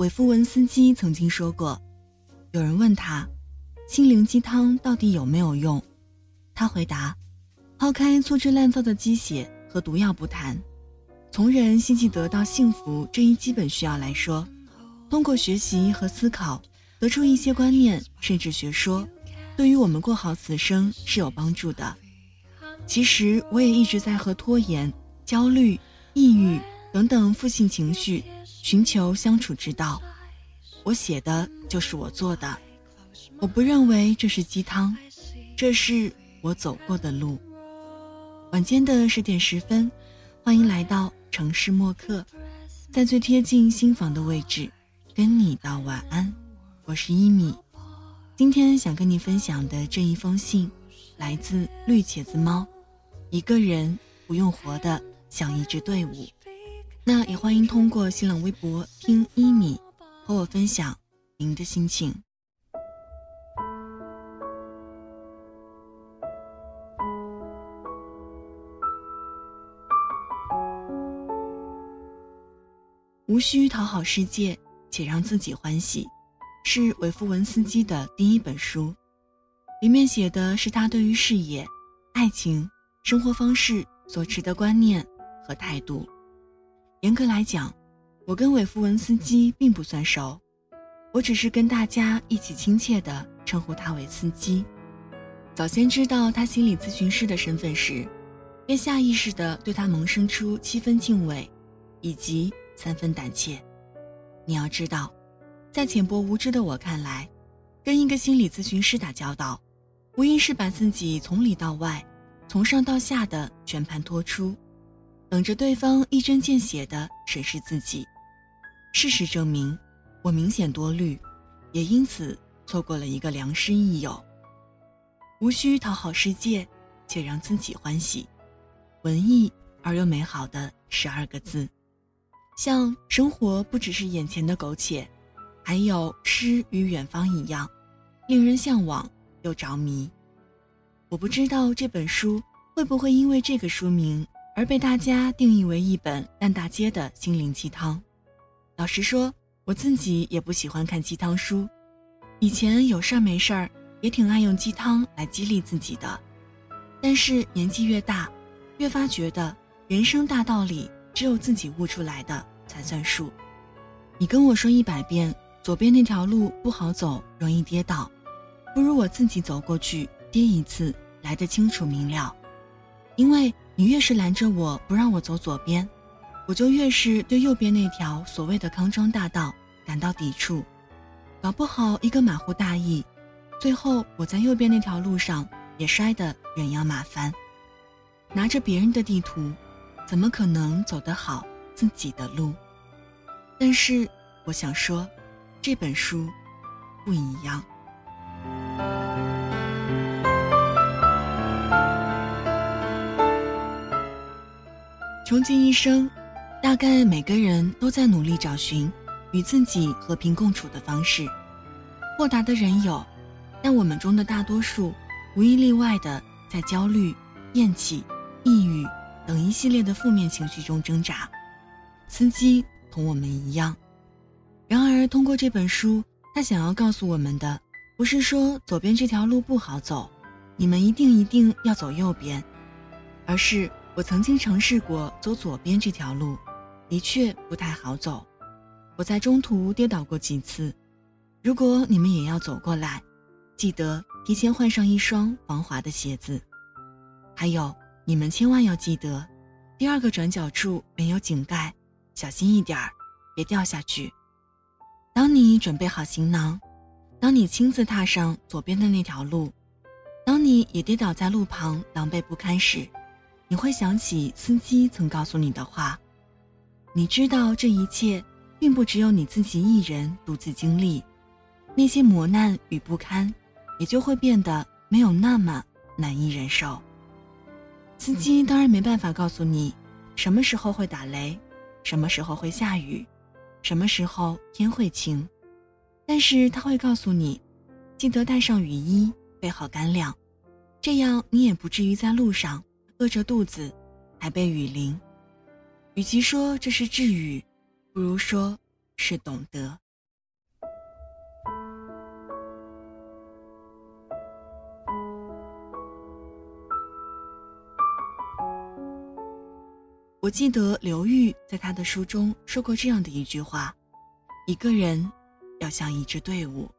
韦夫文斯基曾经说过，有人问他，心灵鸡汤到底有没有用？他回答：抛开粗制滥造的鸡血和毒药不谈，从人希冀得到幸福这一基本需要来说，通过学习和思考，得出一些观念甚至学说，对于我们过好此生是有帮助的。其实我也一直在和拖延、焦虑、抑郁等等负性情绪寻求相处之道。我写的就是我做的，我不认为这是鸡汤，这是我走过的路。晚间的十点十分，欢迎来到城市默客，在最贴近心房的位置，跟你道晚安。我是一米，今天想跟你分享的这一封信，来自绿茄子猫。一个人不用活的像一支队伍，那也欢迎通过新浪微博听一米和我分享您的心情。无需讨好世界，且让自己欢喜，是韦夫文斯基的第一本书，里面写的是他对于事业、爱情。生活方式所持的观念和态度，严格来讲，我跟韦夫文斯基并不算熟，我只是跟大家一起亲切地称呼他为司机。早先知道他心理咨询师的身份时，便下意识地对他萌生出七分敬畏，以及三分胆怯。你要知道，在浅薄无知的我看来，跟一个心理咨询师打交道，无疑是把自己从里到外。从上到下的全盘托出，等着对方一针见血地审视自己。事实证明，我明显多虑，也因此错过了一个良师益友。无需讨好世界，且让自己欢喜。文艺而又美好的十二个字，像生活不只是眼前的苟且，还有诗与远方一样，令人向往又着迷。我不知道这本书会不会因为这个书名而被大家定义为一本烂大街的心灵鸡汤。老实说，我自己也不喜欢看鸡汤书，以前有事儿没事儿也挺爱用鸡汤来激励自己的。但是年纪越大，越发觉得人生大道理只有自己悟出来的才算数。你跟我说一百遍左边那条路不好走，容易跌倒，不如我自己走过去。跌一次来得清楚明了，因为你越是拦着我不让我走左边，我就越是对右边那条所谓的康庄大道感到抵触，搞不好一个马虎大意，最后我在右边那条路上也摔得人仰马翻。拿着别人的地图，怎么可能走得好自己的路？但是我想说，这本书不一样。穷尽一生，大概每个人都在努力找寻与自己和平共处的方式。豁达的人有，但我们中的大多数，无一例外的在焦虑、厌弃、抑郁等一系列的负面情绪中挣扎。司机同我们一样。然而，通过这本书，他想要告诉我们的，不是说左边这条路不好走，你们一定一定要走右边，而是。我曾经尝试过走左边这条路，的确不太好走。我在中途跌倒过几次。如果你们也要走过来，记得提前换上一双防滑的鞋子。还有，你们千万要记得，第二个转角处没有井盖，小心一点儿，别掉下去。当你准备好行囊，当你亲自踏上左边的那条路，当你也跌倒在路旁狼狈不堪时。你会想起司机曾告诉你的话，你知道这一切并不只有你自己一人独自经历，那些磨难与不堪，也就会变得没有那么难以忍受。司机当然没办法告诉你，什么时候会打雷，什么时候会下雨，什么时候天会晴，但是他会告诉你，记得带上雨衣，备好干粮，这样你也不至于在路上。饿着肚子还被雨淋。与其说这是治愈不如说是懂得。我记得刘裕在他的书中说过这样的一句话一个人要像一支队伍。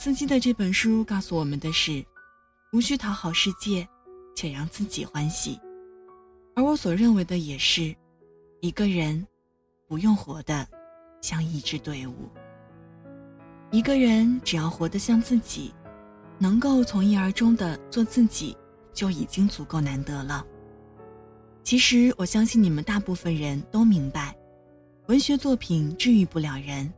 曾经的这本书告诉我们的是无需讨好世界且让自己欢喜。而我所认为的也是，一个人不用活得像一支队伍。一个人只要活得像自己，能够从一而终的做自己，就已经足够难得了。其实我相信你们大部分人都明白，文学作品治愈不了人，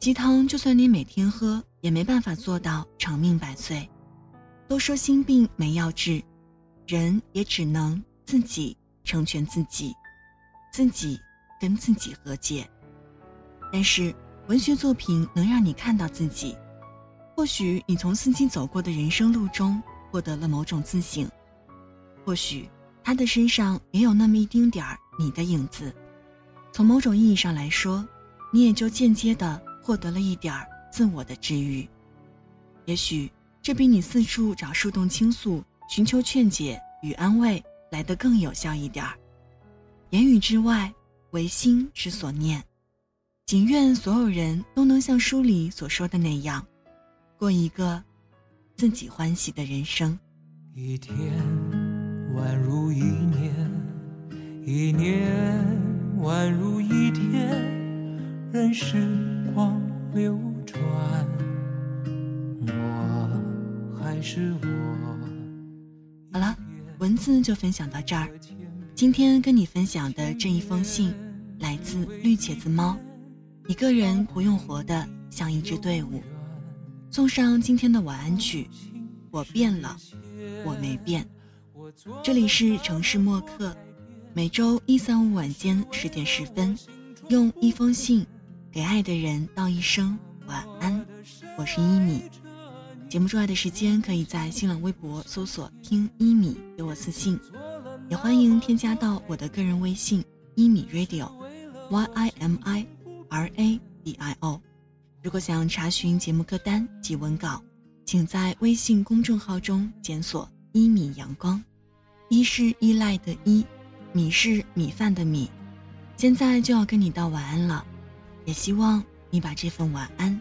鸡汤就算你每天喝，也没办法做到长命百岁。都说心病没药治，人也只能自己成全自己，自己跟自己和解。但是。文学作品能让你看到自己，或许你从曾经走过的人生路中获得了某种自省，或许他的身上也有那么一丁点儿你的影子。从某种意义上来说，你也就间接的获得了一点儿自我的治愈。也许这比你四处找树洞倾诉、寻求劝解与安慰来得更有效一点儿。言语之外，唯心之所念。仅愿所有人都能像书里所说的那样，过一个自己欢喜的人生。一天宛如一年，一年宛如一天，任时光流转，我还是我。好了，文字就分享到这儿。今天跟你分享的这一封信，来自绿茄子猫。一个人不用活得像一支队伍。送上今天的晚安曲，我变了，我没变。这里是城市默客，每周一、三、五晚间十点十分，用一封信给爱的人道一声晚安。我是一米。节目之外的时间，可以在新浪微博搜索“听一米”给我私信，也欢迎添加到我的个人微信“一米 radio”，Y I M I。R A D I O，如果想查询节目歌单及文稿，请在微信公众号中检索“一米阳光”，一是依赖的依，米是米饭的米。现在就要跟你道晚安了，也希望你把这份晚安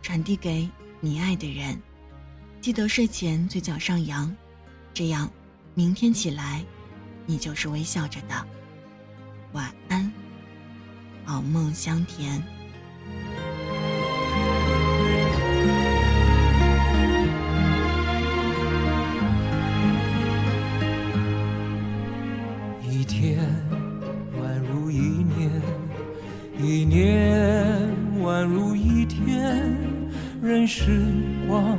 传递给你爱的人。记得睡前嘴角上扬，这样明天起来，你就是微笑着的。晚安。好梦香甜。一天宛如一年，一年宛如一天，任时光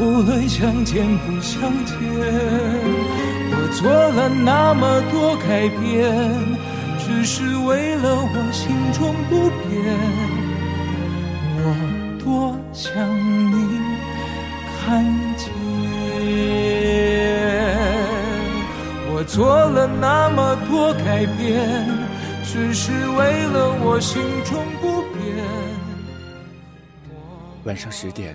无论相见不相见。我做了那么多改变，只是为了我心中不变。我多想你看见。我做了那么多改变，只是为了我心中不变。晚上十点，